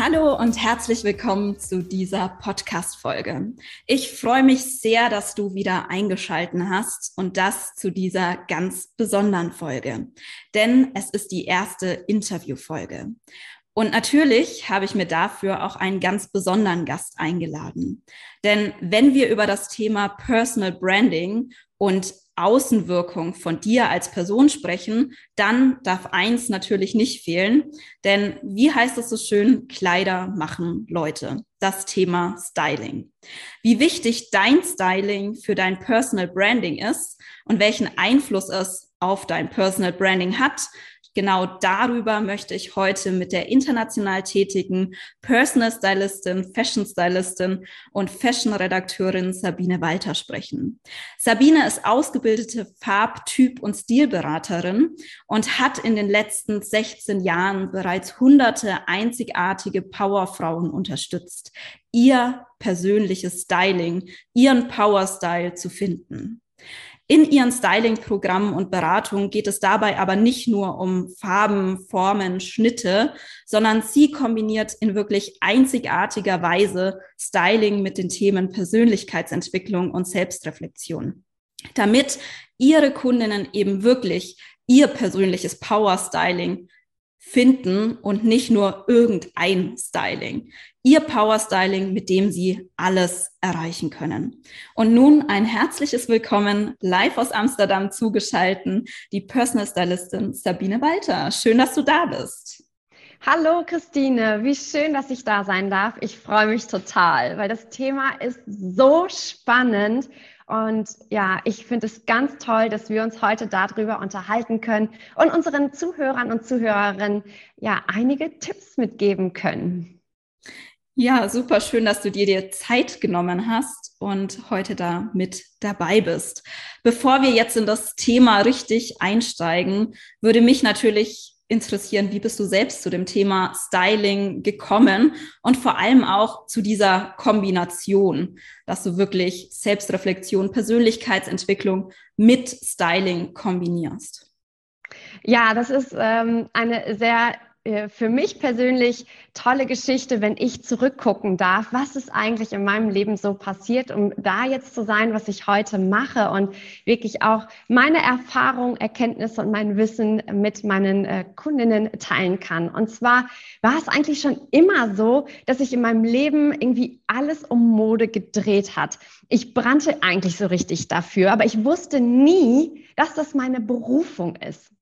Hallo und herzlich willkommen zu dieser Podcast-Folge. Ich freue mich sehr, dass du wieder eingeschalten hast und das zu dieser ganz besonderen Folge. Denn es ist die erste Interviewfolge. Und natürlich habe ich mir dafür auch einen ganz besonderen Gast eingeladen. Denn wenn wir über das Thema Personal Branding und Außenwirkung von dir als Person sprechen, dann darf eins natürlich nicht fehlen. Denn wie heißt es so schön, Kleider machen Leute. Das Thema Styling. Wie wichtig dein Styling für dein Personal Branding ist und welchen Einfluss es auf dein Personal Branding hat, Genau darüber möchte ich heute mit der international tätigen Personal Stylistin, Fashion Stylistin und Fashion Redakteurin Sabine Walter sprechen. Sabine ist ausgebildete Farb-, Typ- und Stilberaterin und hat in den letzten 16 Jahren bereits hunderte einzigartige Powerfrauen unterstützt, ihr persönliches Styling, ihren Power-Style zu finden. In ihren Styling-Programmen und Beratungen geht es dabei aber nicht nur um Farben, Formen, Schnitte, sondern sie kombiniert in wirklich einzigartiger Weise Styling mit den Themen Persönlichkeitsentwicklung und Selbstreflexion, damit ihre Kundinnen eben wirklich ihr persönliches Power-Styling finden und nicht nur irgendein Styling. Ihr Power Styling, mit dem Sie alles erreichen können. Und nun ein herzliches Willkommen live aus Amsterdam zugeschalten, die Personal Stylistin Sabine Walter. Schön, dass du da bist. Hallo Christine, wie schön, dass ich da sein darf. Ich freue mich total, weil das Thema ist so spannend und ja, ich finde es ganz toll, dass wir uns heute darüber unterhalten können und unseren Zuhörern und Zuhörerinnen ja einige Tipps mitgeben können. Ja, super schön, dass du dir die Zeit genommen hast und heute da mit dabei bist. Bevor wir jetzt in das Thema richtig einsteigen, würde mich natürlich interessieren, wie bist du selbst zu dem Thema Styling gekommen und vor allem auch zu dieser Kombination, dass du wirklich Selbstreflexion, Persönlichkeitsentwicklung mit Styling kombinierst. Ja, das ist ähm, eine sehr für mich persönlich tolle Geschichte, wenn ich zurückgucken darf, was ist eigentlich in meinem Leben so passiert, um da jetzt zu sein, was ich heute mache und wirklich auch meine Erfahrungen, Erkenntnisse und mein Wissen mit meinen äh, Kundinnen teilen kann. Und zwar war es eigentlich schon immer so, dass sich in meinem Leben irgendwie alles um Mode gedreht hat. Ich brannte eigentlich so richtig dafür, aber ich wusste nie, dass das meine Berufung ist.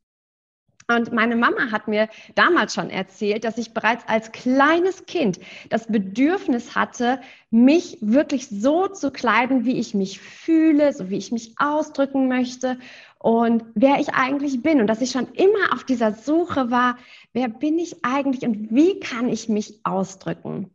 Und meine Mama hat mir damals schon erzählt, dass ich bereits als kleines Kind das Bedürfnis hatte, mich wirklich so zu kleiden, wie ich mich fühle, so wie ich mich ausdrücken möchte und wer ich eigentlich bin. Und dass ich schon immer auf dieser Suche war, wer bin ich eigentlich und wie kann ich mich ausdrücken.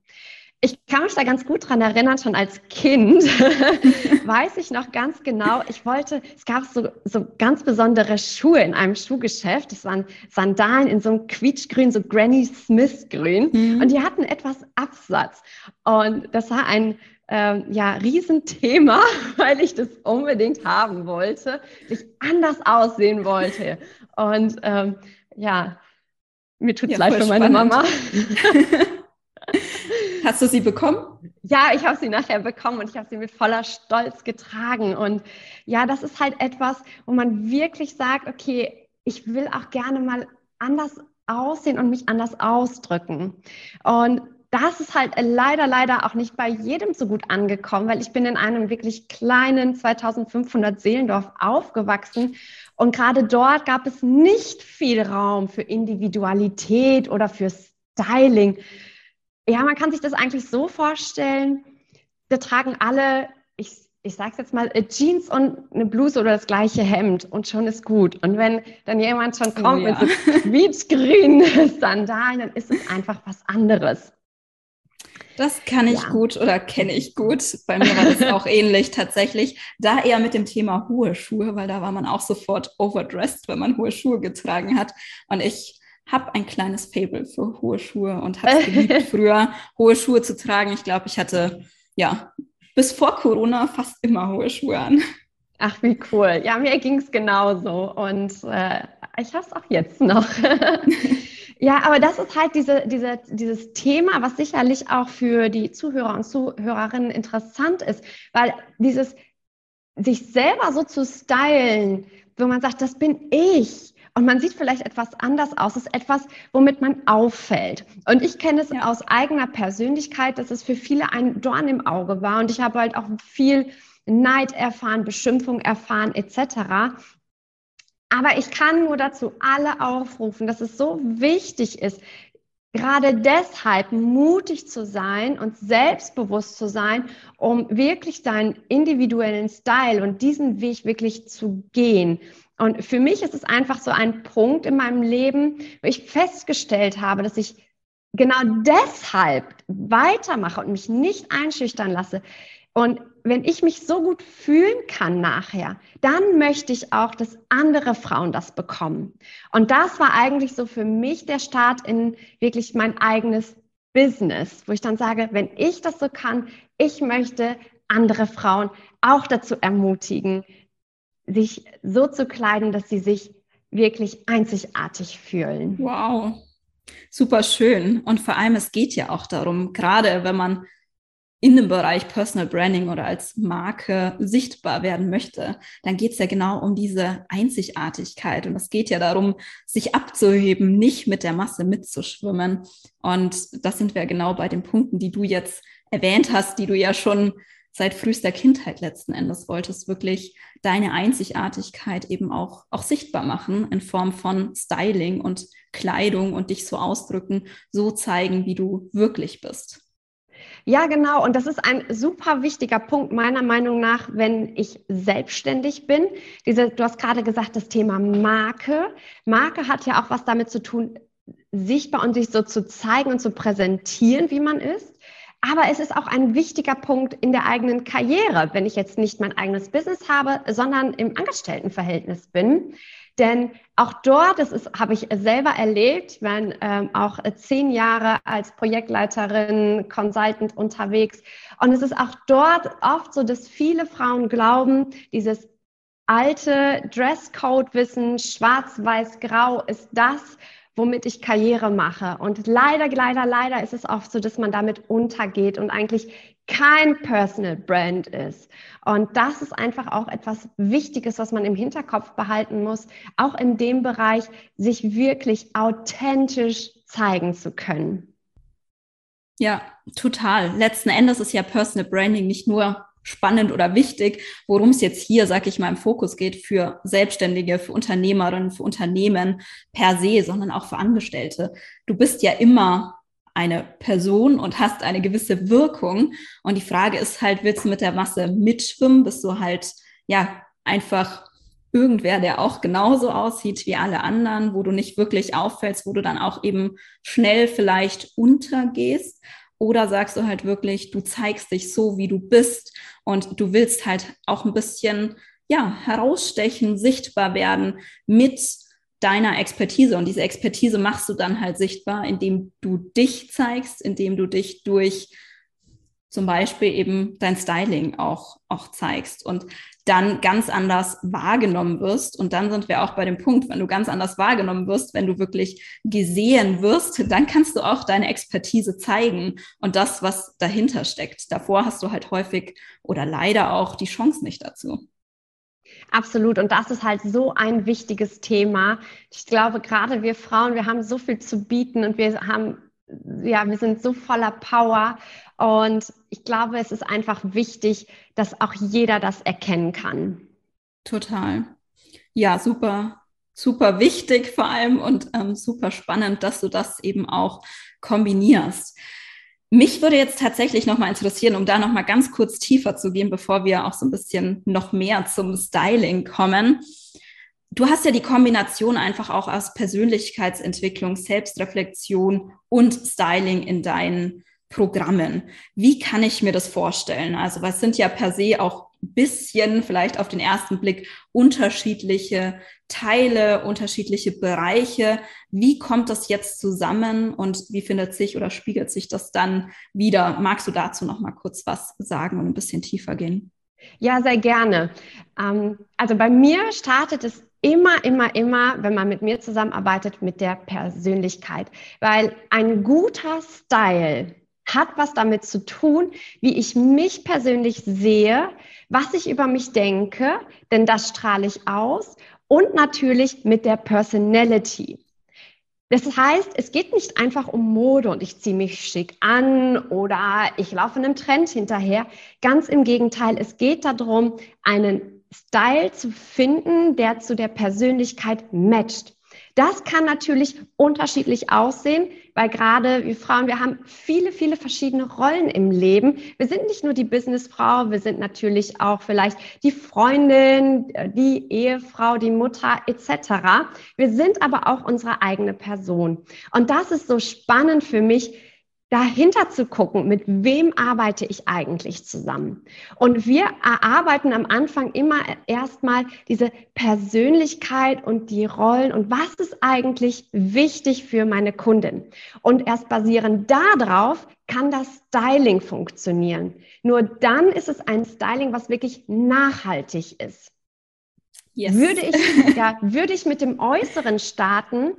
Ich kann mich da ganz gut dran erinnern, schon als Kind weiß ich noch ganz genau, ich wollte, es gab so, so ganz besondere Schuhe in einem Schuhgeschäft, das waren Sandalen in so einem quietschgrün, so Granny Smith grün mhm. und die hatten etwas Absatz und das war ein ähm, ja, Riesenthema, weil ich das unbedingt haben wollte, ich anders aussehen wollte und ähm, ja, mir tut es ja, leid für meine spannend. Mama. Hast du sie bekommen? Ja, ich habe sie nachher bekommen und ich habe sie mit voller Stolz getragen. Und ja, das ist halt etwas, wo man wirklich sagt, okay, ich will auch gerne mal anders aussehen und mich anders ausdrücken. Und das ist halt leider, leider auch nicht bei jedem so gut angekommen, weil ich bin in einem wirklich kleinen 2500 Seelendorf aufgewachsen und gerade dort gab es nicht viel Raum für Individualität oder für Styling ja, man kann sich das eigentlich so vorstellen, wir tragen alle, ich, ich sage es jetzt mal, Jeans und eine Bluse oder das gleiche Hemd und schon ist gut. Und wenn dann jemand schon kommt oh, ja. mit so quietschgrünen Sandalen, dann ist es einfach was anderes. Das kann ich ja. gut oder kenne ich gut. Bei mir war das auch ähnlich tatsächlich. Da eher mit dem Thema hohe Schuhe, weil da war man auch sofort overdressed, wenn man hohe Schuhe getragen hat. Und ich habe ein kleines Fable für hohe Schuhe und habe es geliebt, früher hohe Schuhe zu tragen. Ich glaube, ich hatte ja bis vor Corona fast immer hohe Schuhe an. Ach, wie cool. Ja, mir ging es genauso und äh, ich habe es auch jetzt noch. ja, aber das ist halt diese, diese, dieses Thema, was sicherlich auch für die Zuhörer und Zuhörerinnen interessant ist, weil dieses sich selber so zu stylen, wo man sagt, das bin ich, und man sieht vielleicht etwas anders aus. Es ist etwas, womit man auffällt. Und ich kenne es ja. aus eigener Persönlichkeit, dass es für viele ein Dorn im Auge war. Und ich habe halt auch viel Neid erfahren, Beschimpfung erfahren etc. Aber ich kann nur dazu alle aufrufen, dass es so wichtig ist, gerade deshalb mutig zu sein und selbstbewusst zu sein, um wirklich deinen individuellen Style und diesen Weg wirklich zu gehen. Und für mich ist es einfach so ein Punkt in meinem Leben, wo ich festgestellt habe, dass ich genau deshalb weitermache und mich nicht einschüchtern lasse. Und wenn ich mich so gut fühlen kann nachher, dann möchte ich auch, dass andere Frauen das bekommen. Und das war eigentlich so für mich der Start in wirklich mein eigenes Business, wo ich dann sage, wenn ich das so kann, ich möchte andere Frauen auch dazu ermutigen, sich so zu kleiden, dass sie sich wirklich einzigartig fühlen. Wow, super schön. Und vor allem, es geht ja auch darum, gerade wenn man in dem Bereich Personal Branding oder als Marke sichtbar werden möchte, dann geht es ja genau um diese Einzigartigkeit. Und es geht ja darum, sich abzuheben, nicht mit der Masse mitzuschwimmen. Und das sind wir genau bei den Punkten, die du jetzt erwähnt hast, die du ja schon seit frühester Kindheit letzten Endes wolltest, wirklich deine Einzigartigkeit eben auch, auch sichtbar machen in Form von Styling und Kleidung und dich so ausdrücken, so zeigen, wie du wirklich bist. Ja, genau. Und das ist ein super wichtiger Punkt meiner Meinung nach, wenn ich selbstständig bin. Diese, du hast gerade gesagt, das Thema Marke. Marke hat ja auch was damit zu tun, sichtbar und sich so zu zeigen und zu präsentieren, wie man ist. Aber es ist auch ein wichtiger Punkt in der eigenen Karriere, wenn ich jetzt nicht mein eigenes Business habe, sondern im Angestelltenverhältnis bin. Denn auch dort, das ist, habe ich selber erlebt, ich war ähm, auch zehn Jahre als Projektleiterin, Consultant unterwegs. Und es ist auch dort oft so, dass viele Frauen glauben, dieses alte Dresscode-Wissen, schwarz, weiß, grau ist das, womit ich Karriere mache. Und leider, leider, leider ist es oft so, dass man damit untergeht und eigentlich kein Personal Brand ist. Und das ist einfach auch etwas Wichtiges, was man im Hinterkopf behalten muss, auch in dem Bereich, sich wirklich authentisch zeigen zu können. Ja, total. Letzten Endes ist ja Personal Branding nicht nur spannend oder wichtig, worum es jetzt hier, sag ich mal, im Fokus geht für Selbstständige, für Unternehmerinnen, für Unternehmen per se, sondern auch für Angestellte. Du bist ja immer eine Person und hast eine gewisse Wirkung. Und die Frage ist halt, willst du mit der Masse mitschwimmen? Bist du halt, ja, einfach irgendwer, der auch genauso aussieht wie alle anderen, wo du nicht wirklich auffällst, wo du dann auch eben schnell vielleicht untergehst? Oder sagst du halt wirklich, du zeigst dich so, wie du bist und du willst halt auch ein bisschen, ja, herausstechen, sichtbar werden mit deiner Expertise. Und diese Expertise machst du dann halt sichtbar, indem du dich zeigst, indem du dich durch zum Beispiel eben dein Styling auch, auch zeigst. Und dann ganz anders wahrgenommen wirst. Und dann sind wir auch bei dem Punkt, wenn du ganz anders wahrgenommen wirst, wenn du wirklich gesehen wirst, dann kannst du auch deine Expertise zeigen und das, was dahinter steckt. Davor hast du halt häufig oder leider auch die Chance nicht dazu. Absolut. Und das ist halt so ein wichtiges Thema. Ich glaube, gerade wir Frauen, wir haben so viel zu bieten und wir haben ja, wir sind so voller Power und ich glaube, es ist einfach wichtig, dass auch jeder das erkennen kann. Total. Ja, super, super wichtig vor allem und ähm, super spannend, dass du das eben auch kombinierst. Mich würde jetzt tatsächlich nochmal interessieren, um da nochmal ganz kurz tiefer zu gehen, bevor wir auch so ein bisschen noch mehr zum Styling kommen du hast ja die Kombination einfach auch aus Persönlichkeitsentwicklung, Selbstreflexion und Styling in deinen Programmen. Wie kann ich mir das vorstellen? Also, was sind ja per se auch bisschen vielleicht auf den ersten Blick unterschiedliche Teile, unterschiedliche Bereiche. Wie kommt das jetzt zusammen und wie findet sich oder spiegelt sich das dann wieder? Magst du dazu noch mal kurz was sagen und ein bisschen tiefer gehen? Ja, sehr gerne. Ähm, also bei mir startet es immer, immer, immer, wenn man mit mir zusammenarbeitet, mit der Persönlichkeit, weil ein guter Style hat was damit zu tun, wie ich mich persönlich sehe, was ich über mich denke, denn das strahle ich aus und natürlich mit der Personality. Das heißt, es geht nicht einfach um Mode und ich ziehe mich schick an oder ich laufe einem Trend hinterher. Ganz im Gegenteil, es geht darum, einen Style zu finden, der zu der Persönlichkeit matcht. Das kann natürlich unterschiedlich aussehen, weil gerade wir Frauen, wir haben viele, viele verschiedene Rollen im Leben. Wir sind nicht nur die Businessfrau, wir sind natürlich auch vielleicht die Freundin, die Ehefrau, die Mutter etc. Wir sind aber auch unsere eigene Person. Und das ist so spannend für mich, dahinter zu gucken, mit wem arbeite ich eigentlich zusammen. Und wir erarbeiten am Anfang immer erstmal diese Persönlichkeit und die Rollen und was ist eigentlich wichtig für meine Kundin. Und erst basierend darauf kann das Styling funktionieren. Nur dann ist es ein Styling, was wirklich nachhaltig ist. Yes. Würde, ich, ja, würde ich mit dem Äußeren starten,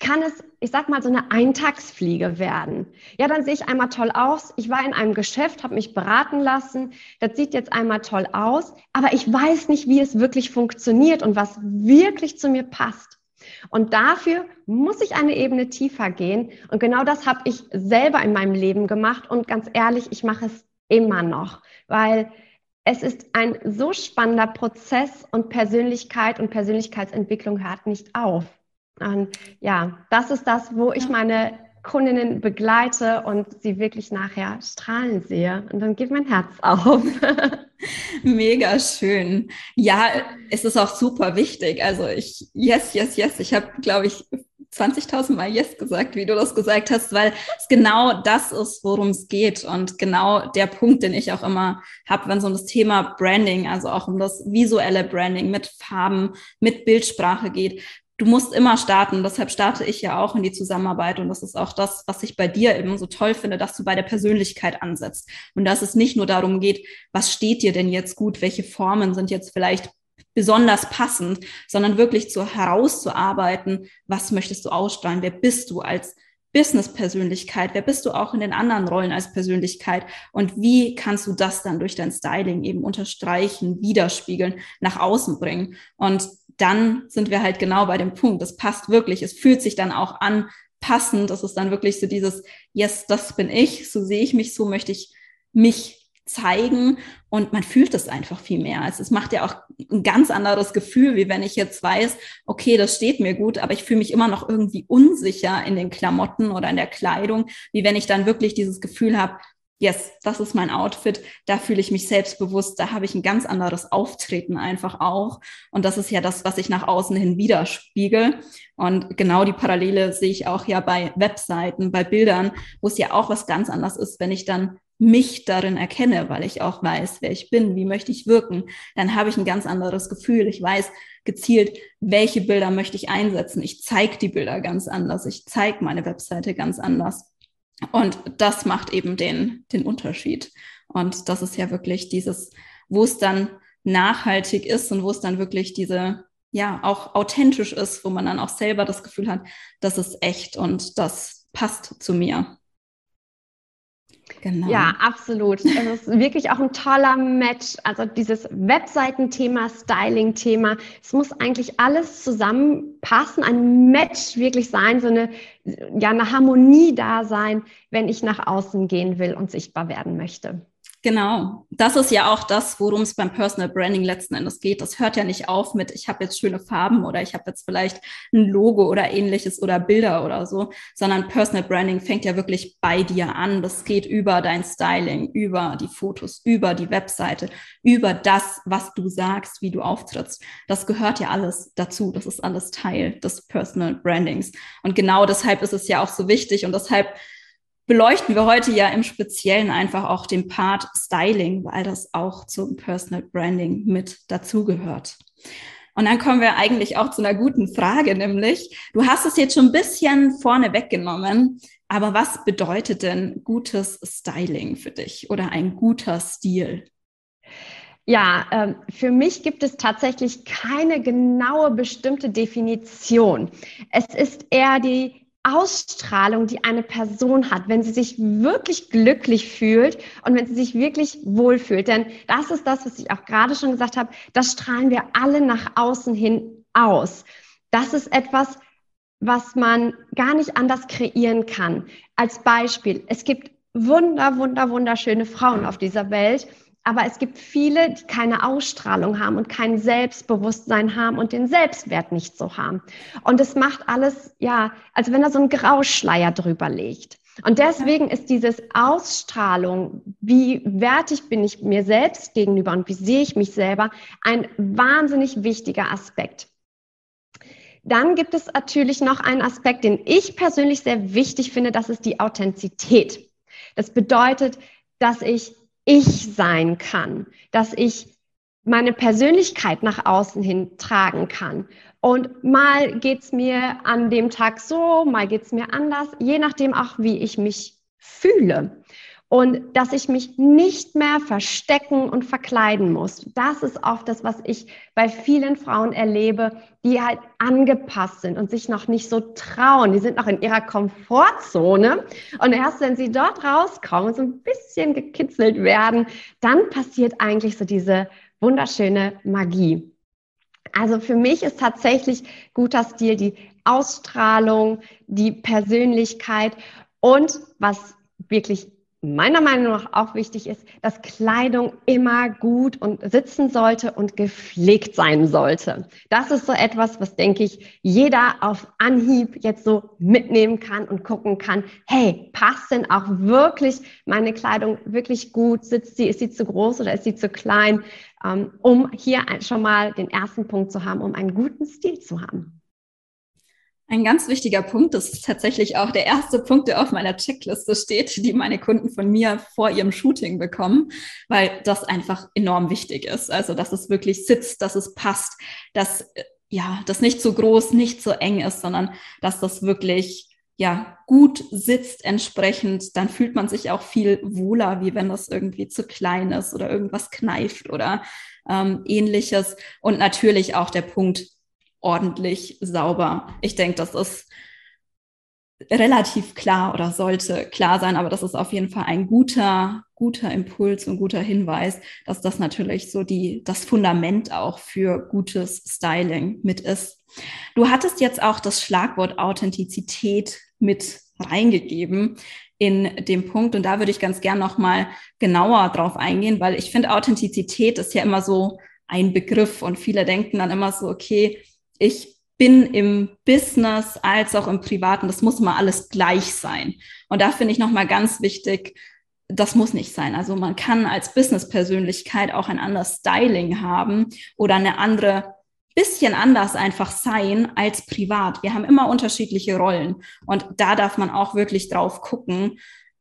kann es, ich sag mal, so eine Eintagsfliege werden. Ja, dann sehe ich einmal toll aus. Ich war in einem Geschäft, habe mich beraten lassen. Das sieht jetzt einmal toll aus, aber ich weiß nicht, wie es wirklich funktioniert und was wirklich zu mir passt. Und dafür muss ich eine Ebene tiefer gehen. Und genau das habe ich selber in meinem Leben gemacht. Und ganz ehrlich, ich mache es immer noch, weil es ist ein so spannender Prozess und Persönlichkeit und Persönlichkeitsentwicklung hört nicht auf. Und ja, das ist das, wo ich meine Kundinnen begleite und sie wirklich nachher strahlen sehe. Und dann geht mein Herz auf. Mega schön. Ja, es ist auch super wichtig. Also ich, yes, yes, yes. Ich habe, glaube ich, 20.000 Mal Yes gesagt, wie du das gesagt hast, weil es genau das ist, worum es geht und genau der Punkt, den ich auch immer habe, wenn es um das Thema Branding, also auch um das visuelle Branding mit Farben, mit Bildsprache geht du musst immer starten. Deshalb starte ich ja auch in die Zusammenarbeit. Und das ist auch das, was ich bei dir eben so toll finde, dass du bei der Persönlichkeit ansetzt. Und dass es nicht nur darum geht, was steht dir denn jetzt gut, welche Formen sind jetzt vielleicht besonders passend, sondern wirklich zu herauszuarbeiten, was möchtest du ausstrahlen, wer bist du als Business-Persönlichkeit, wer bist du auch in den anderen Rollen als Persönlichkeit und wie kannst du das dann durch dein Styling eben unterstreichen, widerspiegeln, nach außen bringen. Und dann sind wir halt genau bei dem Punkt. Das passt wirklich. Es fühlt sich dann auch an, passend. Das ist dann wirklich so dieses, yes, das bin ich, so sehe ich mich, so möchte ich mich zeigen und man fühlt es einfach viel mehr. Also es macht ja auch ein ganz anderes Gefühl, wie wenn ich jetzt weiß, okay, das steht mir gut, aber ich fühle mich immer noch irgendwie unsicher in den Klamotten oder in der Kleidung, wie wenn ich dann wirklich dieses Gefühl habe, yes, das ist mein Outfit, da fühle ich mich selbstbewusst, da habe ich ein ganz anderes Auftreten einfach auch. Und das ist ja das, was ich nach außen hin widerspiegel. Und genau die Parallele sehe ich auch ja bei Webseiten, bei Bildern, wo es ja auch was ganz anderes ist, wenn ich dann mich darin erkenne, weil ich auch weiß, wer ich bin, wie möchte ich wirken, dann habe ich ein ganz anderes Gefühl. Ich weiß gezielt, welche Bilder möchte ich einsetzen. Ich zeige die Bilder ganz anders. Ich zeige meine Webseite ganz anders. Und das macht eben den, den Unterschied. Und das ist ja wirklich dieses, wo es dann nachhaltig ist und wo es dann wirklich diese, ja, auch authentisch ist, wo man dann auch selber das Gefühl hat, das ist echt und das passt zu mir. Genau. Ja, absolut. Es ist wirklich auch ein toller Match. Also dieses Webseitenthema, Styling-Thema, es muss eigentlich alles zusammenpassen, ein Match wirklich sein, so eine, ja, eine Harmonie da sein, wenn ich nach außen gehen will und sichtbar werden möchte. Genau, das ist ja auch das, worum es beim Personal Branding letzten Endes geht. Das hört ja nicht auf mit, ich habe jetzt schöne Farben oder ich habe jetzt vielleicht ein Logo oder ähnliches oder Bilder oder so, sondern Personal Branding fängt ja wirklich bei dir an. Das geht über dein Styling, über die Fotos, über die Webseite, über das, was du sagst, wie du auftrittst. Das gehört ja alles dazu. Das ist alles Teil des Personal Brandings. Und genau deshalb ist es ja auch so wichtig und deshalb beleuchten wir heute ja im Speziellen einfach auch den Part Styling, weil das auch zum Personal Branding mit dazugehört. Und dann kommen wir eigentlich auch zu einer guten Frage, nämlich, du hast es jetzt schon ein bisschen vorne weggenommen, aber was bedeutet denn gutes Styling für dich oder ein guter Stil? Ja, ähm, für mich gibt es tatsächlich keine genaue bestimmte Definition. Es ist eher die Ausstrahlung, die eine Person hat, wenn sie sich wirklich glücklich fühlt und wenn sie sich wirklich wohlfühlt. Denn das ist das, was ich auch gerade schon gesagt habe, das strahlen wir alle nach außen hin aus. Das ist etwas, was man gar nicht anders kreieren kann. Als Beispiel, es gibt wunder, wunder, wunderschöne Frauen auf dieser Welt aber es gibt viele, die keine Ausstrahlung haben und kein Selbstbewusstsein haben und den Selbstwert nicht so haben. Und es macht alles, ja, als wenn da so ein Grauschleier drüber liegt. Und deswegen ist dieses Ausstrahlung, wie wertig bin ich mir selbst gegenüber und wie sehe ich mich selber, ein wahnsinnig wichtiger Aspekt. Dann gibt es natürlich noch einen Aspekt, den ich persönlich sehr wichtig finde, das ist die Authentizität. Das bedeutet, dass ich ich sein kann, dass ich meine Persönlichkeit nach außen hin tragen kann. Und mal geht's mir an dem Tag so, mal geht's mir anders, je nachdem auch, wie ich mich fühle und dass ich mich nicht mehr verstecken und verkleiden muss. Das ist oft das, was ich bei vielen Frauen erlebe, die halt angepasst sind und sich noch nicht so trauen. Die sind noch in ihrer Komfortzone und erst wenn sie dort rauskommen, so ein bisschen gekitzelt werden, dann passiert eigentlich so diese wunderschöne Magie. Also für mich ist tatsächlich guter Stil die Ausstrahlung, die Persönlichkeit und was wirklich meiner Meinung nach auch wichtig ist, dass Kleidung immer gut und sitzen sollte und gepflegt sein sollte. Das ist so etwas, was denke ich, jeder auf Anhieb jetzt so mitnehmen kann und gucken kann, hey, passt denn auch wirklich meine Kleidung wirklich gut? Sitzt sie, ist sie zu groß oder ist sie zu klein? Ähm, um hier schon mal den ersten Punkt zu haben, um einen guten Stil zu haben. Ein ganz wichtiger Punkt, das ist tatsächlich auch der erste Punkt, der auf meiner Checkliste steht, die meine Kunden von mir vor ihrem Shooting bekommen, weil das einfach enorm wichtig ist. Also, dass es wirklich sitzt, dass es passt, dass ja, das nicht zu groß, nicht zu eng ist, sondern dass das wirklich ja gut sitzt entsprechend, dann fühlt man sich auch viel wohler, wie wenn das irgendwie zu klein ist oder irgendwas kneift oder ähm, ähnliches. Und natürlich auch der Punkt, ordentlich sauber. Ich denke, das ist relativ klar oder sollte klar sein, aber das ist auf jeden Fall ein guter, guter Impuls und guter Hinweis, dass das natürlich so die, das Fundament auch für gutes Styling mit ist. Du hattest jetzt auch das Schlagwort Authentizität mit reingegeben in dem Punkt und da würde ich ganz gern noch mal genauer drauf eingehen, weil ich finde Authentizität ist ja immer so ein Begriff und viele denken dann immer so, okay, ich bin im Business als auch im Privaten, das muss mal alles gleich sein. Und da finde ich nochmal ganz wichtig, das muss nicht sein. Also man kann als Business-Persönlichkeit auch ein anderes Styling haben oder eine andere, bisschen anders einfach sein als privat. Wir haben immer unterschiedliche Rollen und da darf man auch wirklich drauf gucken,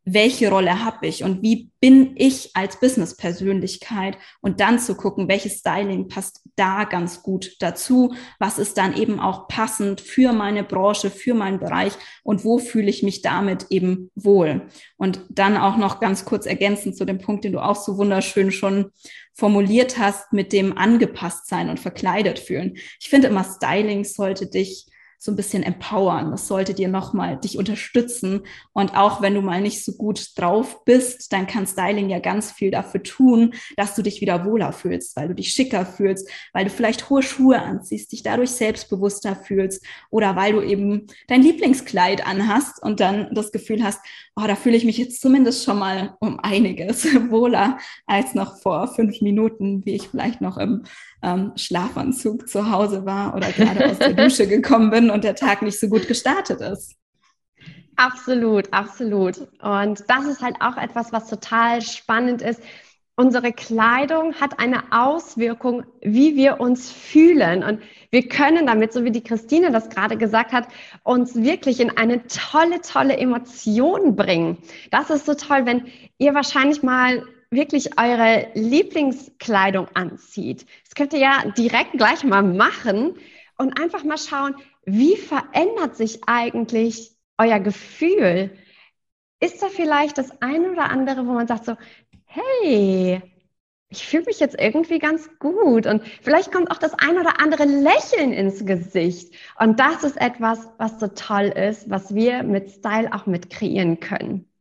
welche Rolle habe ich und wie bin ich als Business-Persönlichkeit und dann zu gucken, welches Styling passt da ganz gut dazu, was ist dann eben auch passend für meine Branche, für meinen Bereich und wo fühle ich mich damit eben wohl. Und dann auch noch ganz kurz ergänzend zu dem Punkt, den du auch so wunderschön schon formuliert hast mit dem angepasst sein und verkleidet fühlen. Ich finde immer, Styling sollte dich so ein bisschen empowern. Das sollte dir nochmal dich unterstützen. Und auch wenn du mal nicht so gut drauf bist, dann kann Styling ja ganz viel dafür tun, dass du dich wieder wohler fühlst, weil du dich schicker fühlst, weil du vielleicht hohe Schuhe anziehst, dich dadurch selbstbewusster fühlst oder weil du eben dein Lieblingskleid anhast und dann das Gefühl hast, oh, da fühle ich mich jetzt zumindest schon mal um einiges wohler als noch vor fünf Minuten, wie ich vielleicht noch im ähm, Schlafanzug zu Hause war oder gerade aus der Dusche gekommen bin und der Tag nicht so gut gestartet ist. Absolut, absolut. Und das ist halt auch etwas, was total spannend ist. unsere Kleidung hat eine Auswirkung, wie wir uns fühlen. Und wir können damit, so wie die Christine das gerade gesagt hat, uns wirklich in eine tolle, tolle Emotion bringen. Das ist so toll, wenn ihr wahrscheinlich mal wirklich eure Lieblingskleidung anzieht. Könnt ihr ja direkt gleich mal machen und einfach mal schauen, wie verändert sich eigentlich euer Gefühl? Ist da vielleicht das eine oder andere, wo man sagt so, hey, ich fühle mich jetzt irgendwie ganz gut und vielleicht kommt auch das ein oder andere Lächeln ins Gesicht. Und das ist etwas, was so toll ist, was wir mit Style auch mit kreieren können.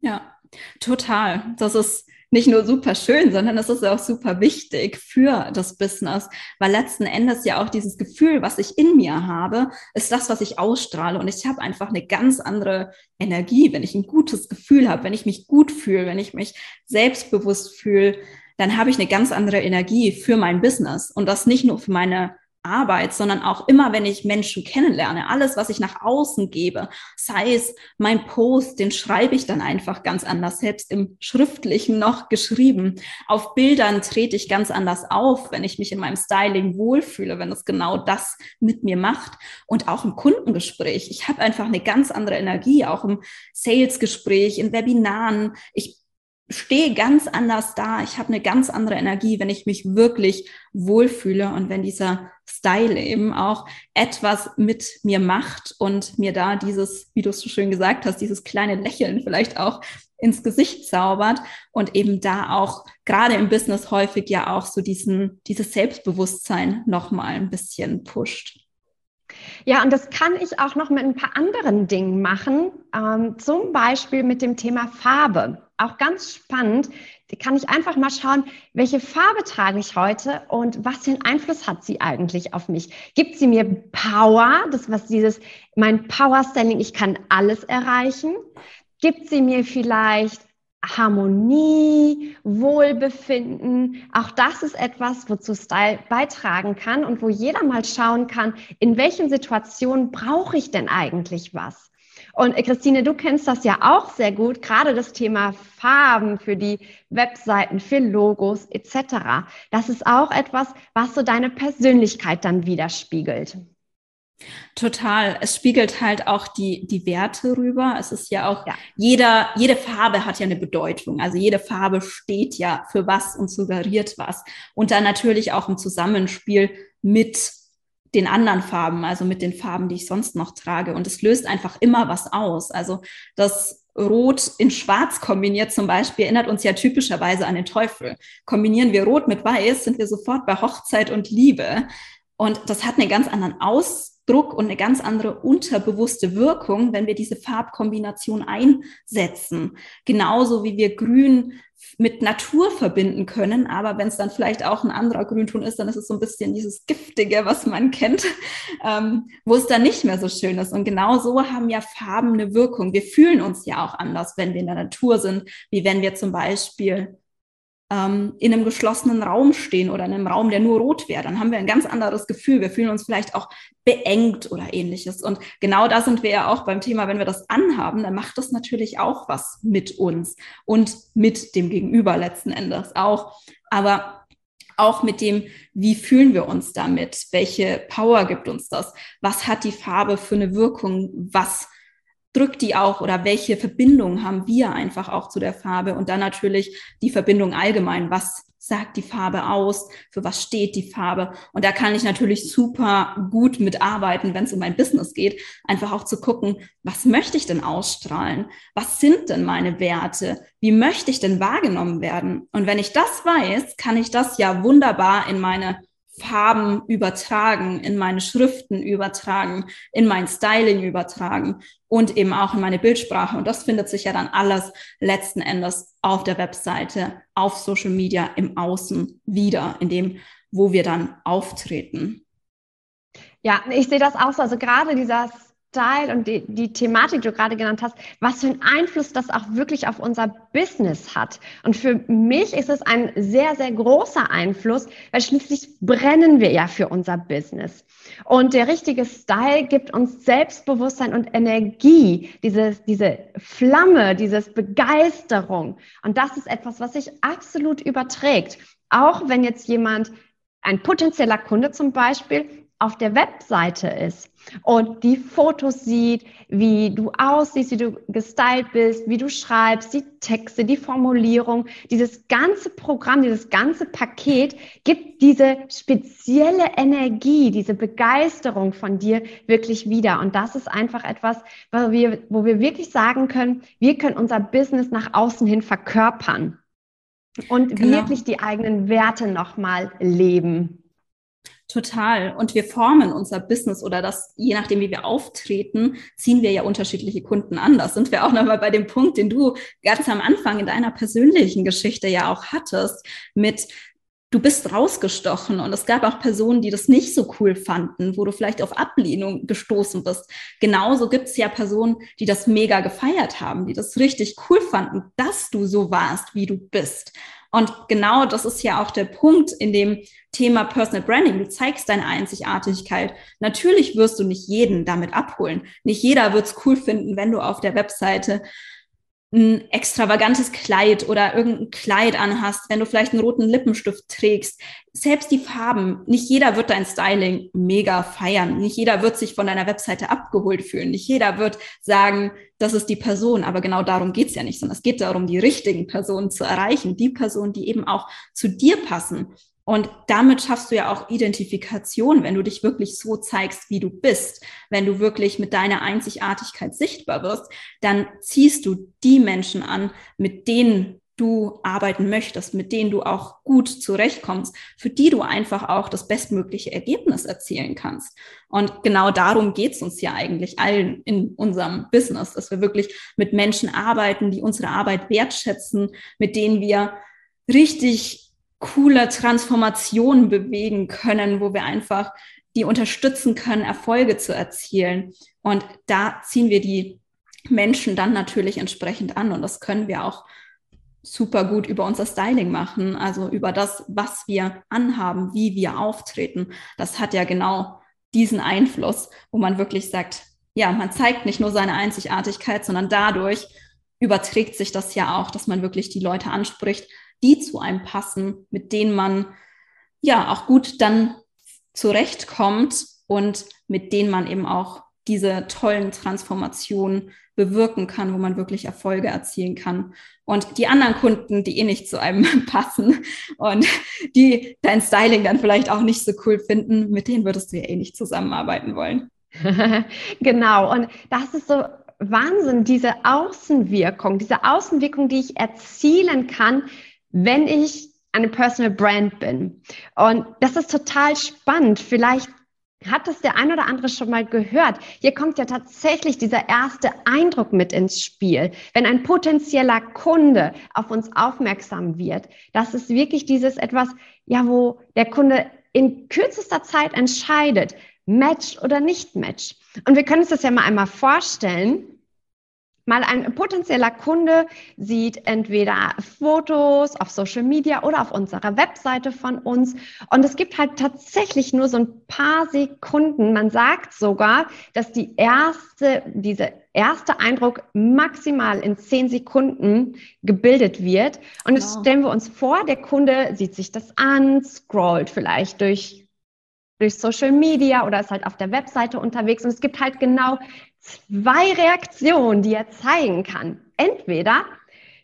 Ja, total. Das ist nicht nur super schön, sondern es ist auch super wichtig für das Business, weil letzten Endes ja auch dieses Gefühl, was ich in mir habe, ist das, was ich ausstrahle. Und ich habe einfach eine ganz andere Energie, wenn ich ein gutes Gefühl habe, wenn ich mich gut fühle, wenn ich mich selbstbewusst fühle, dann habe ich eine ganz andere Energie für mein Business. Und das nicht nur für meine Arbeit, sondern auch immer, wenn ich Menschen kennenlerne, alles, was ich nach außen gebe, sei es mein Post, den schreibe ich dann einfach ganz anders, selbst im Schriftlichen noch geschrieben. Auf Bildern trete ich ganz anders auf, wenn ich mich in meinem Styling wohlfühle, wenn es genau das mit mir macht. Und auch im Kundengespräch. Ich habe einfach eine ganz andere Energie, auch im Salesgespräch, in Webinaren. Ich stehe ganz anders da. Ich habe eine ganz andere Energie, wenn ich mich wirklich wohlfühle und wenn dieser Style eben auch etwas mit mir macht und mir da dieses, wie du es so schön gesagt hast, dieses kleine Lächeln vielleicht auch ins Gesicht zaubert und eben da auch gerade im Business häufig ja auch so diesen, dieses Selbstbewusstsein nochmal ein bisschen pusht. Ja, und das kann ich auch noch mit ein paar anderen Dingen machen, ähm, zum Beispiel mit dem Thema Farbe. Auch ganz spannend, kann ich einfach mal schauen, welche Farbe trage ich heute und was für einen Einfluss hat sie eigentlich auf mich? Gibt sie mir Power, das was dieses, mein Power Standing, ich kann alles erreichen? Gibt sie mir vielleicht Harmonie, Wohlbefinden. Auch das ist etwas, wozu Style beitragen kann und wo jeder mal schauen kann, in welchen Situationen brauche ich denn eigentlich was? Und äh, Christine, du kennst das ja auch sehr gut, gerade das Thema Farben für die Webseiten, für Logos etc. Das ist auch etwas, was so deine Persönlichkeit dann widerspiegelt. Total. Es spiegelt halt auch die, die Werte rüber. Es ist ja auch, ja. jeder, jede Farbe hat ja eine Bedeutung. Also jede Farbe steht ja für was und suggeriert was. Und dann natürlich auch im Zusammenspiel mit den anderen Farben, also mit den Farben, die ich sonst noch trage. Und es löst einfach immer was aus. Also das Rot in Schwarz kombiniert zum Beispiel erinnert uns ja typischerweise an den Teufel. Kombinieren wir Rot mit Weiß, sind wir sofort bei Hochzeit und Liebe. Und das hat einen ganz anderen Aus Druck und eine ganz andere unterbewusste Wirkung, wenn wir diese Farbkombination einsetzen. Genauso wie wir Grün mit Natur verbinden können, aber wenn es dann vielleicht auch ein anderer Grünton ist, dann ist es so ein bisschen dieses Giftige, was man kennt, ähm, wo es dann nicht mehr so schön ist. Und genau so haben ja Farben eine Wirkung. Wir fühlen uns ja auch anders, wenn wir in der Natur sind, wie wenn wir zum Beispiel ähm, in einem geschlossenen Raum stehen oder in einem Raum, der nur rot wäre, dann haben wir ein ganz anderes Gefühl. Wir fühlen uns vielleicht auch beengt oder ähnliches. Und genau da sind wir ja auch beim Thema, wenn wir das anhaben, dann macht das natürlich auch was mit uns und mit dem Gegenüber letzten Endes auch. Aber auch mit dem, wie fühlen wir uns damit? Welche Power gibt uns das? Was hat die Farbe für eine Wirkung? Was drückt die auch oder welche Verbindung haben wir einfach auch zu der Farbe und dann natürlich die Verbindung allgemein. Was sagt die Farbe aus? Für was steht die Farbe? Und da kann ich natürlich super gut mitarbeiten, wenn es um mein Business geht. Einfach auch zu gucken, was möchte ich denn ausstrahlen? Was sind denn meine Werte? Wie möchte ich denn wahrgenommen werden? Und wenn ich das weiß, kann ich das ja wunderbar in meine Farben übertragen, in meine Schriften übertragen, in mein Styling übertragen und eben auch in meine Bildsprache. Und das findet sich ja dann alles letzten Endes auf der Webseite, auf Social Media, im Außen wieder, in dem, wo wir dann auftreten. Ja, ich sehe das auch so. Also gerade dieses Style und die, die Thematik, die du gerade genannt hast, was für einen Einfluss das auch wirklich auf unser Business hat. Und für mich ist es ein sehr, sehr großer Einfluss, weil schließlich brennen wir ja für unser Business. Und der richtige Style gibt uns Selbstbewusstsein und Energie, diese, diese Flamme, dieses Begeisterung. Und das ist etwas, was sich absolut überträgt. Auch wenn jetzt jemand, ein potenzieller Kunde zum Beispiel, auf der Webseite ist und die Fotos sieht, wie du aussiehst, wie du gestylt bist, wie du schreibst, die Texte, die Formulierung, dieses ganze Programm, dieses ganze Paket gibt diese spezielle Energie, diese Begeisterung von dir wirklich wieder. Und das ist einfach etwas, wo wir, wo wir wirklich sagen können, wir können unser Business nach außen hin verkörpern und genau. wirklich die eigenen Werte nochmal leben. Total. Und wir formen unser Business oder das, je nachdem, wie wir auftreten, ziehen wir ja unterschiedliche Kunden an. Das sind wir auch nochmal bei dem Punkt, den du ganz am Anfang in deiner persönlichen Geschichte ja auch hattest, mit du bist rausgestochen und es gab auch Personen, die das nicht so cool fanden, wo du vielleicht auf Ablehnung gestoßen bist. Genauso gibt es ja Personen, die das mega gefeiert haben, die das richtig cool fanden, dass du so warst, wie du bist. Und genau das ist ja auch der Punkt in dem Thema Personal Branding. Du zeigst deine Einzigartigkeit. Natürlich wirst du nicht jeden damit abholen. Nicht jeder wird es cool finden, wenn du auf der Webseite ein extravagantes Kleid oder irgendein Kleid anhast, wenn du vielleicht einen roten Lippenstift trägst. Selbst die Farben. Nicht jeder wird dein Styling mega feiern. Nicht jeder wird sich von deiner Webseite abgeholt fühlen. Nicht jeder wird sagen, das ist die Person. Aber genau darum geht's ja nicht, sondern es geht darum, die richtigen Personen zu erreichen. Die Personen, die eben auch zu dir passen. Und damit schaffst du ja auch Identifikation, wenn du dich wirklich so zeigst, wie du bist. Wenn du wirklich mit deiner Einzigartigkeit sichtbar wirst, dann ziehst du die Menschen an, mit denen du arbeiten möchtest, mit denen du auch gut zurechtkommst, für die du einfach auch das bestmögliche Ergebnis erzielen kannst. Und genau darum geht's uns ja eigentlich allen in unserem Business, dass wir wirklich mit Menschen arbeiten, die unsere Arbeit wertschätzen, mit denen wir richtig coole Transformationen bewegen können, wo wir einfach die unterstützen können, Erfolge zu erzielen. Und da ziehen wir die Menschen dann natürlich entsprechend an. Und das können wir auch super gut über unser Styling machen, also über das, was wir anhaben, wie wir auftreten. Das hat ja genau diesen Einfluss, wo man wirklich sagt, ja, man zeigt nicht nur seine Einzigartigkeit, sondern dadurch überträgt sich das ja auch, dass man wirklich die Leute anspricht, die zu einem passen, mit denen man ja auch gut dann zurechtkommt und mit denen man eben auch diese tollen Transformationen bewirken kann, wo man wirklich Erfolge erzielen kann. Und die anderen Kunden, die eh nicht zu einem passen und die dein Styling dann vielleicht auch nicht so cool finden, mit denen würdest du ja eh nicht zusammenarbeiten wollen. genau. Und das ist so Wahnsinn, diese Außenwirkung, diese Außenwirkung, die ich erzielen kann, wenn ich eine Personal Brand bin. Und das ist total spannend. Vielleicht hat es der ein oder andere schon mal gehört. Hier kommt ja tatsächlich dieser erste Eindruck mit ins Spiel. Wenn ein potenzieller Kunde auf uns aufmerksam wird, das ist wirklich dieses etwas, ja, wo der Kunde in kürzester Zeit entscheidet, Match oder nicht Match. Und wir können uns das ja mal einmal vorstellen. Mal ein potenzieller Kunde sieht entweder Fotos auf Social Media oder auf unserer Webseite von uns. Und es gibt halt tatsächlich nur so ein paar Sekunden. Man sagt sogar, dass die erste, diese erste Eindruck maximal in zehn Sekunden gebildet wird. Und jetzt wow. stellen wir uns vor, der Kunde sieht sich das an, scrollt vielleicht durch durch Social Media oder ist halt auf der Webseite unterwegs. Und es gibt halt genau zwei Reaktionen, die er zeigen kann. Entweder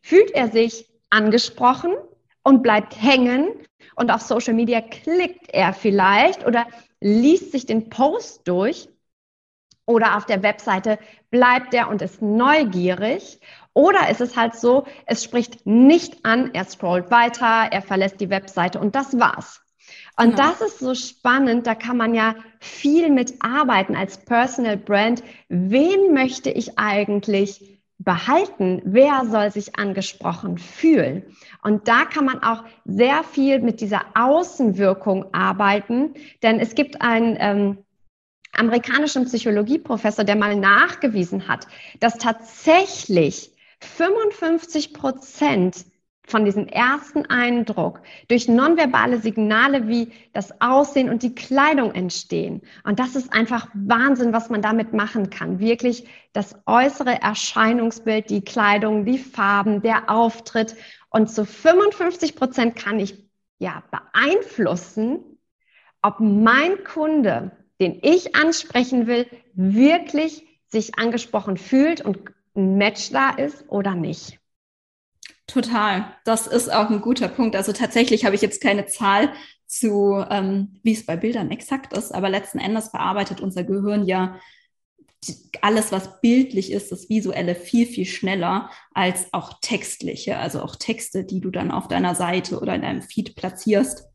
fühlt er sich angesprochen und bleibt hängen und auf Social Media klickt er vielleicht oder liest sich den Post durch oder auf der Webseite bleibt er und ist neugierig oder ist es halt so, es spricht nicht an, er scrollt weiter, er verlässt die Webseite und das war's. Und ja. das ist so spannend, da kann man ja viel mit arbeiten als Personal Brand. Wen möchte ich eigentlich behalten? Wer soll sich angesprochen fühlen? Und da kann man auch sehr viel mit dieser Außenwirkung arbeiten, denn es gibt ein, ähm, amerikanischen Psychologieprofessor, der mal nachgewiesen hat, dass tatsächlich 55 Prozent von diesem ersten Eindruck durch nonverbale Signale wie das Aussehen und die Kleidung entstehen. Und das ist einfach Wahnsinn, was man damit machen kann. Wirklich das äußere Erscheinungsbild, die Kleidung, die Farben, der Auftritt. Und zu 55 Prozent kann ich ja beeinflussen, ob mein Kunde, den ich ansprechen will, wirklich sich angesprochen fühlt und ein Match da ist oder nicht. Total. Das ist auch ein guter Punkt. Also tatsächlich habe ich jetzt keine Zahl zu, ähm, wie es bei Bildern exakt ist, aber letzten Endes bearbeitet unser Gehirn ja alles, was bildlich ist, das Visuelle viel, viel schneller als auch textliche, also auch Texte, die du dann auf deiner Seite oder in deinem Feed platzierst.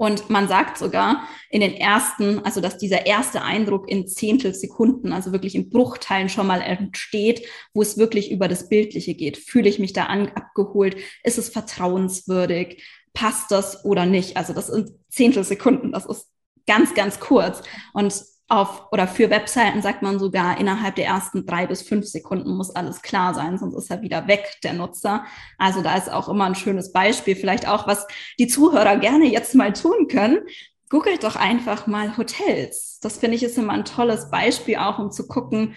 Und man sagt sogar in den ersten, also dass dieser erste Eindruck in Zehntelsekunden, also wirklich in Bruchteilen schon mal entsteht, wo es wirklich über das Bildliche geht. Fühle ich mich da an, abgeholt? Ist es vertrauenswürdig? Passt das oder nicht? Also das sind Zehntelsekunden, das ist ganz, ganz kurz. Und auf oder für Webseiten sagt man sogar, innerhalb der ersten drei bis fünf Sekunden muss alles klar sein, sonst ist er wieder weg, der Nutzer. Also da ist auch immer ein schönes Beispiel, vielleicht auch, was die Zuhörer gerne jetzt mal tun können. Googelt doch einfach mal Hotels. Das finde ich ist immer ein tolles Beispiel auch, um zu gucken,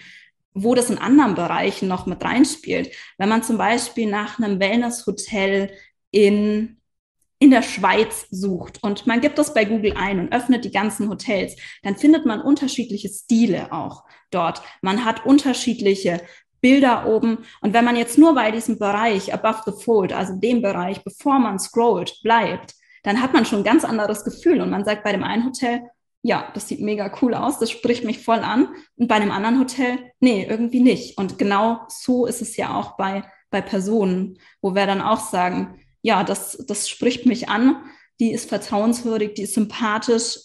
wo das in anderen Bereichen noch mit reinspielt. Wenn man zum Beispiel nach einem Wellness-Hotel in in der Schweiz sucht und man gibt das bei Google ein und öffnet die ganzen Hotels, dann findet man unterschiedliche Stile auch dort. Man hat unterschiedliche Bilder oben. Und wenn man jetzt nur bei diesem Bereich above the fold, also dem Bereich, bevor man scrollt, bleibt, dann hat man schon ein ganz anderes Gefühl. Und man sagt bei dem einen Hotel, ja, das sieht mega cool aus, das spricht mich voll an. Und bei dem anderen Hotel, nee, irgendwie nicht. Und genau so ist es ja auch bei, bei Personen, wo wir dann auch sagen, ja, das, das spricht mich an, die ist vertrauenswürdig, die ist sympathisch,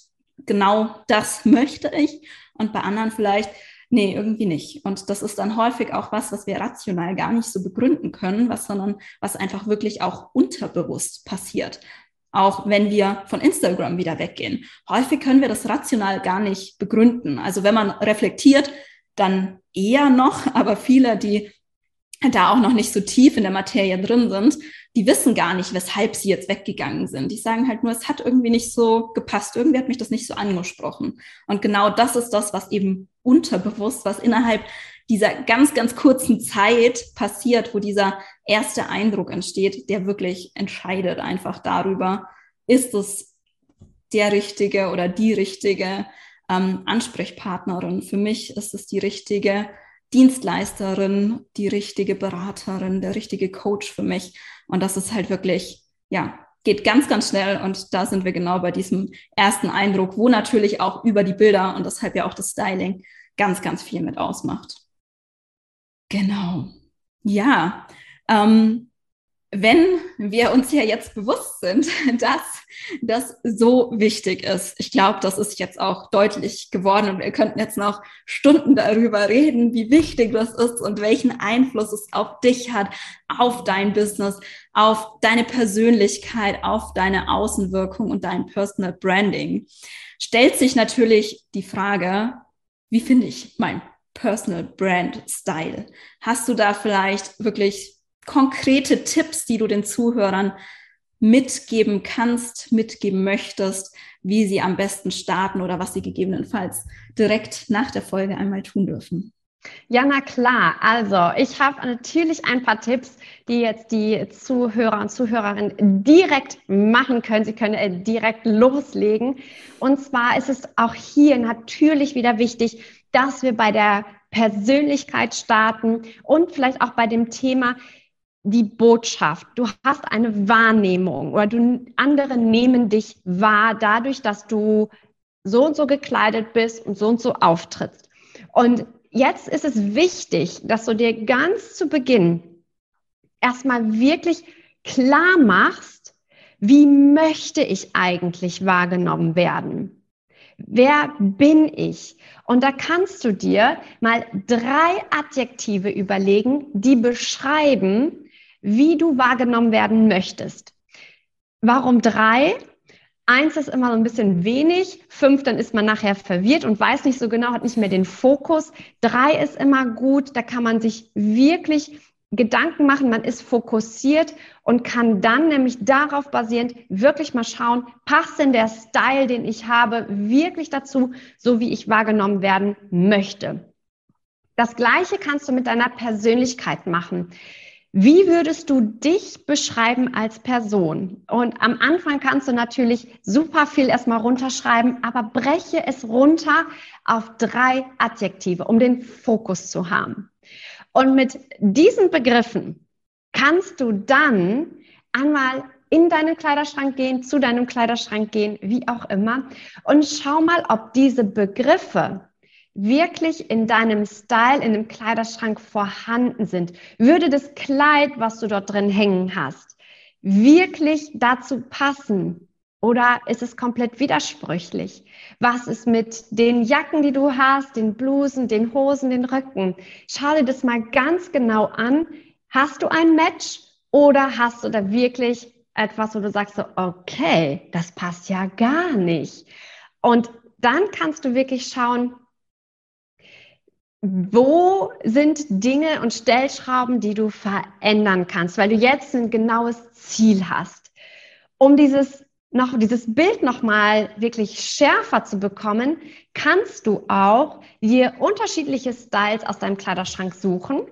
genau das möchte ich. Und bei anderen vielleicht, nee, irgendwie nicht. Und das ist dann häufig auch was, was wir rational gar nicht so begründen können, was, sondern was einfach wirklich auch unterbewusst passiert. Auch wenn wir von Instagram wieder weggehen. Häufig können wir das rational gar nicht begründen. Also wenn man reflektiert, dann eher noch, aber viele, die da auch noch nicht so tief in der Materie drin sind, die wissen gar nicht, weshalb sie jetzt weggegangen sind. Die sagen halt nur, es hat irgendwie nicht so gepasst, irgendwie hat mich das nicht so angesprochen. Und genau das ist das, was eben unterbewusst, was innerhalb dieser ganz, ganz kurzen Zeit passiert, wo dieser erste Eindruck entsteht, der wirklich entscheidet einfach darüber, ist es der richtige oder die richtige ähm, Ansprechpartnerin. Für mich ist es die richtige Dienstleisterin, die richtige Beraterin, der richtige Coach für mich. Und das ist halt wirklich, ja, geht ganz, ganz schnell. Und da sind wir genau bei diesem ersten Eindruck, wo natürlich auch über die Bilder und deshalb ja auch das Styling ganz, ganz viel mit ausmacht. Genau. Ja, ähm, wenn wir uns ja jetzt bewusst sind, dass das so wichtig ist, ich glaube, das ist jetzt auch deutlich geworden und wir könnten jetzt noch Stunden darüber reden, wie wichtig das ist und welchen Einfluss es auf dich hat, auf dein Business, auf deine Persönlichkeit, auf deine Außenwirkung und dein Personal Branding, stellt sich natürlich die Frage, wie finde ich mein Personal Brand Style? Hast du da vielleicht wirklich konkrete Tipps, die du den Zuhörern mitgeben kannst, mitgeben möchtest, wie sie am besten starten oder was sie gegebenenfalls direkt nach der Folge einmal tun dürfen? Ja, na klar. Also, ich habe natürlich ein paar Tipps, die jetzt die Zuhörer und Zuhörerinnen direkt machen können. Sie können äh, direkt loslegen. Und zwar ist es auch hier natürlich wieder wichtig, dass wir bei der Persönlichkeit starten und vielleicht auch bei dem Thema, die Botschaft. Du hast eine Wahrnehmung oder du, andere nehmen dich wahr dadurch, dass du so und so gekleidet bist und so und so auftrittst. Und jetzt ist es wichtig, dass du dir ganz zu Beginn erstmal wirklich klar machst, wie möchte ich eigentlich wahrgenommen werden? Wer bin ich? Und da kannst du dir mal drei Adjektive überlegen, die beschreiben, wie du wahrgenommen werden möchtest. Warum drei? Eins ist immer so ein bisschen wenig. Fünf, dann ist man nachher verwirrt und weiß nicht so genau, hat nicht mehr den Fokus. Drei ist immer gut. Da kann man sich wirklich Gedanken machen, man ist fokussiert und kann dann nämlich darauf basierend wirklich mal schauen, passt denn der Style, den ich habe, wirklich dazu, so wie ich wahrgenommen werden möchte. Das Gleiche kannst du mit deiner Persönlichkeit machen. Wie würdest du dich beschreiben als Person? Und am Anfang kannst du natürlich super viel erstmal runterschreiben, aber breche es runter auf drei Adjektive, um den Fokus zu haben. Und mit diesen Begriffen kannst du dann einmal in deinen Kleiderschrank gehen, zu deinem Kleiderschrank gehen, wie auch immer, und schau mal, ob diese Begriffe wirklich in deinem Style, in dem Kleiderschrank vorhanden sind. Würde das Kleid, was du dort drin hängen hast, wirklich dazu passen? Oder ist es komplett widersprüchlich? Was ist mit den Jacken, die du hast, den Blusen, den Hosen, den Röcken? Schau dir das mal ganz genau an. Hast du ein Match oder hast du da wirklich etwas, wo du sagst so, okay, das passt ja gar nicht. Und dann kannst du wirklich schauen, wo sind Dinge und Stellschrauben, die du verändern kannst, weil du jetzt ein genaues Ziel hast. Um dieses noch dieses Bild noch mal wirklich schärfer zu bekommen, kannst du auch dir unterschiedliche Styles aus deinem Kleiderschrank suchen,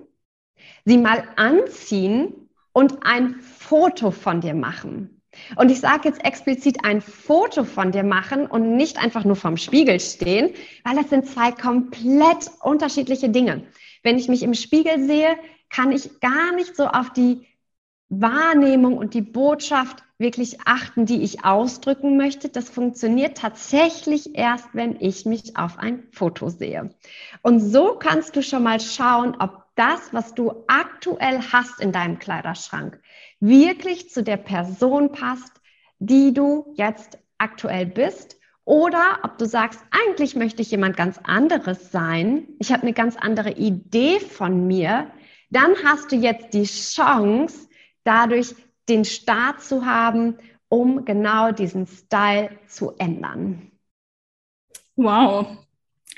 sie mal anziehen und ein Foto von dir machen. Und ich sage jetzt explizit ein Foto von dir machen und nicht einfach nur vorm Spiegel stehen, weil das sind zwei komplett unterschiedliche Dinge. Wenn ich mich im Spiegel sehe, kann ich gar nicht so auf die Wahrnehmung und die Botschaft wirklich achten, die ich ausdrücken möchte. Das funktioniert tatsächlich erst, wenn ich mich auf ein Foto sehe. Und so kannst du schon mal schauen, ob das, was du aktuell hast in deinem Kleiderschrank, wirklich zu der Person passt, die du jetzt aktuell bist. Oder ob du sagst, eigentlich möchte ich jemand ganz anderes sein. Ich habe eine ganz andere Idee von mir. Dann hast du jetzt die Chance, dadurch den Start zu haben, um genau diesen Style zu ändern. Wow,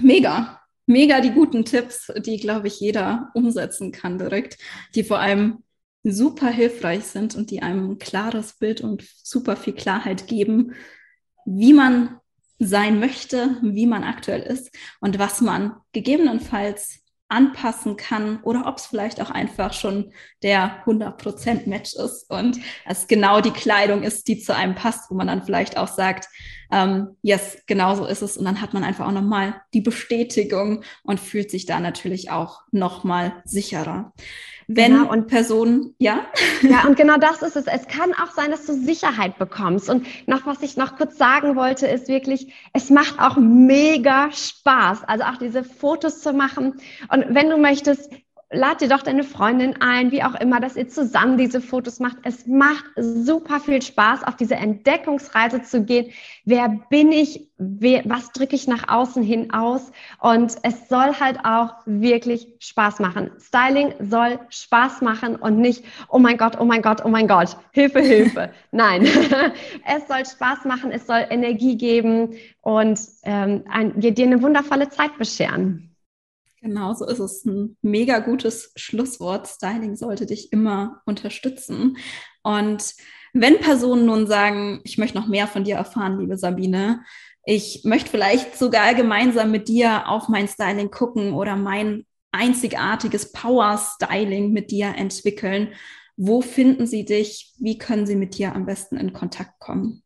mega mega die guten Tipps, die, glaube ich, jeder umsetzen kann direkt, die vor allem super hilfreich sind und die einem ein klares Bild und super viel Klarheit geben, wie man sein möchte, wie man aktuell ist und was man gegebenenfalls anpassen kann oder ob es vielleicht auch einfach schon der 100% Match ist und es genau die Kleidung ist, die zu einem passt, wo man dann vielleicht auch sagt, ähm, yes, genau so ist es und dann hat man einfach auch nochmal die Bestätigung und fühlt sich da natürlich auch nochmal sicherer wenn genau, und Personen, ja? Ja, und genau das ist es. Es kann auch sein, dass du Sicherheit bekommst. Und noch, was ich noch kurz sagen wollte, ist wirklich, es macht auch mega Spaß, also auch diese Fotos zu machen. Und wenn du möchtest, lad dir doch deine Freundin ein, wie auch immer, dass ihr zusammen diese Fotos macht. Es macht super viel Spaß, auf diese Entdeckungsreise zu gehen. Wer bin ich? Wer, was drücke ich nach außen hin aus? Und es soll halt auch wirklich Spaß machen. Styling soll Spaß machen und nicht, oh mein Gott, oh mein Gott, oh mein Gott, Hilfe, Hilfe. Nein, es soll Spaß machen, es soll Energie geben und ähm, ein, dir eine wundervolle Zeit bescheren. Genau, so ist es. Ein mega gutes Schlusswort. Styling sollte dich immer unterstützen. Und wenn Personen nun sagen, ich möchte noch mehr von dir erfahren, liebe Sabine, ich möchte vielleicht sogar gemeinsam mit dir auf mein Styling gucken oder mein einzigartiges Power-Styling mit dir entwickeln. Wo finden sie dich? Wie können sie mit dir am besten in Kontakt kommen?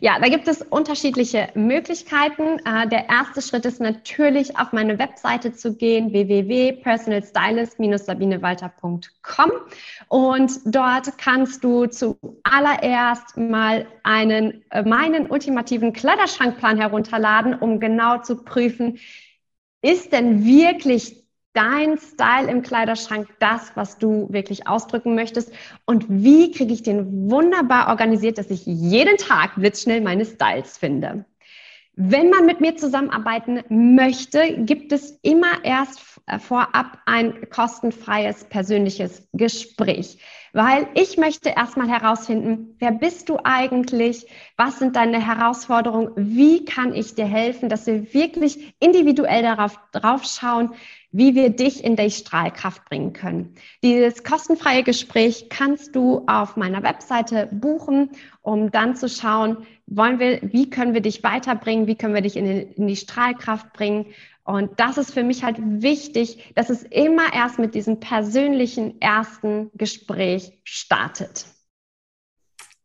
Ja, da gibt es unterschiedliche Möglichkeiten. Äh, der erste Schritt ist natürlich, auf meine Webseite zu gehen, www.personalstylist-sabinewalter.com. Und dort kannst du zuallererst mal einen, äh, meinen ultimativen Kleiderschrankplan herunterladen, um genau zu prüfen, ist denn wirklich dein Style im Kleiderschrank das, was du wirklich ausdrücken möchtest? Und wie kriege ich den wunderbar organisiert, dass ich jeden Tag blitzschnell meine Styles finde? Wenn man mit mir zusammenarbeiten möchte, gibt es immer erst vorab ein kostenfreies persönliches Gespräch. weil ich möchte erstmal herausfinden, wer bist du eigentlich? Was sind deine Herausforderungen? Wie kann ich dir helfen, dass wir wirklich individuell darauf drauf schauen, wie wir dich in die Strahlkraft bringen können. Dieses kostenfreie Gespräch kannst du auf meiner Webseite buchen, um dann zu schauen, wollen wir, wie können wir dich weiterbringen, wie können wir dich in die Strahlkraft bringen. Und das ist für mich halt wichtig, dass es immer erst mit diesem persönlichen ersten Gespräch startet.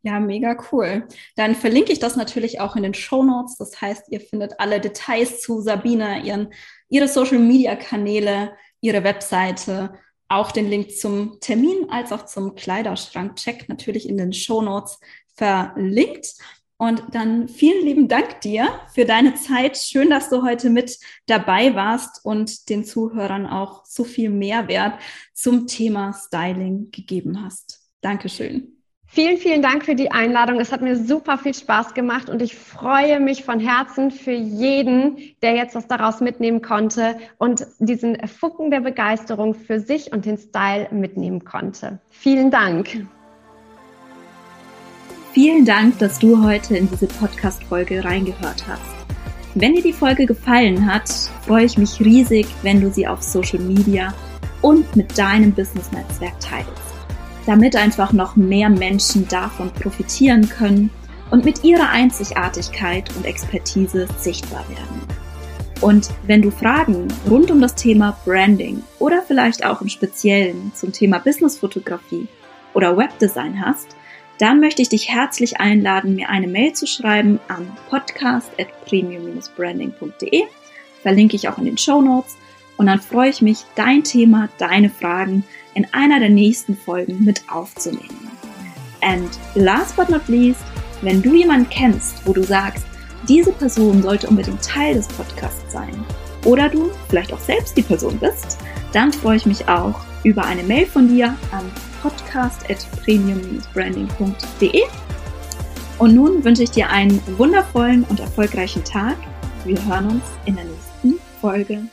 Ja, mega cool. Dann verlinke ich das natürlich auch in den Show Notes. Das heißt, ihr findet alle Details zu Sabina, ihren, ihre Social Media Kanäle, ihre Webseite, auch den Link zum Termin als auch zum Kleiderschrank. Check natürlich in den Show Notes verlinkt. Und dann vielen lieben Dank dir für deine Zeit. Schön, dass du heute mit dabei warst und den Zuhörern auch so viel Mehrwert zum Thema Styling gegeben hast. Dankeschön. Vielen, vielen Dank für die Einladung. Es hat mir super viel Spaß gemacht und ich freue mich von Herzen für jeden, der jetzt was daraus mitnehmen konnte und diesen Fucken der Begeisterung für sich und den Style mitnehmen konnte. Vielen Dank. Vielen Dank, dass du heute in diese Podcast-Folge reingehört hast. Wenn dir die Folge gefallen hat, freue ich mich riesig, wenn du sie auf Social Media und mit deinem Business-Netzwerk teilst damit einfach noch mehr Menschen davon profitieren können und mit ihrer Einzigartigkeit und Expertise sichtbar werden. Und wenn du Fragen rund um das Thema Branding oder vielleicht auch im Speziellen zum Thema Businessfotografie oder Webdesign hast, dann möchte ich dich herzlich einladen, mir eine Mail zu schreiben an podcast.premium-branding.de. Verlinke ich auch in den Show Notes. Und dann freue ich mich, dein Thema, deine Fragen in einer der nächsten Folgen mit aufzunehmen. And last but not least, wenn du jemanden kennst, wo du sagst, diese Person sollte unbedingt Teil des Podcasts sein, oder du vielleicht auch selbst die Person bist, dann freue ich mich auch über eine Mail von dir an podcast.premium-branding.de. Und nun wünsche ich dir einen wundervollen und erfolgreichen Tag. Wir hören uns in der nächsten Folge.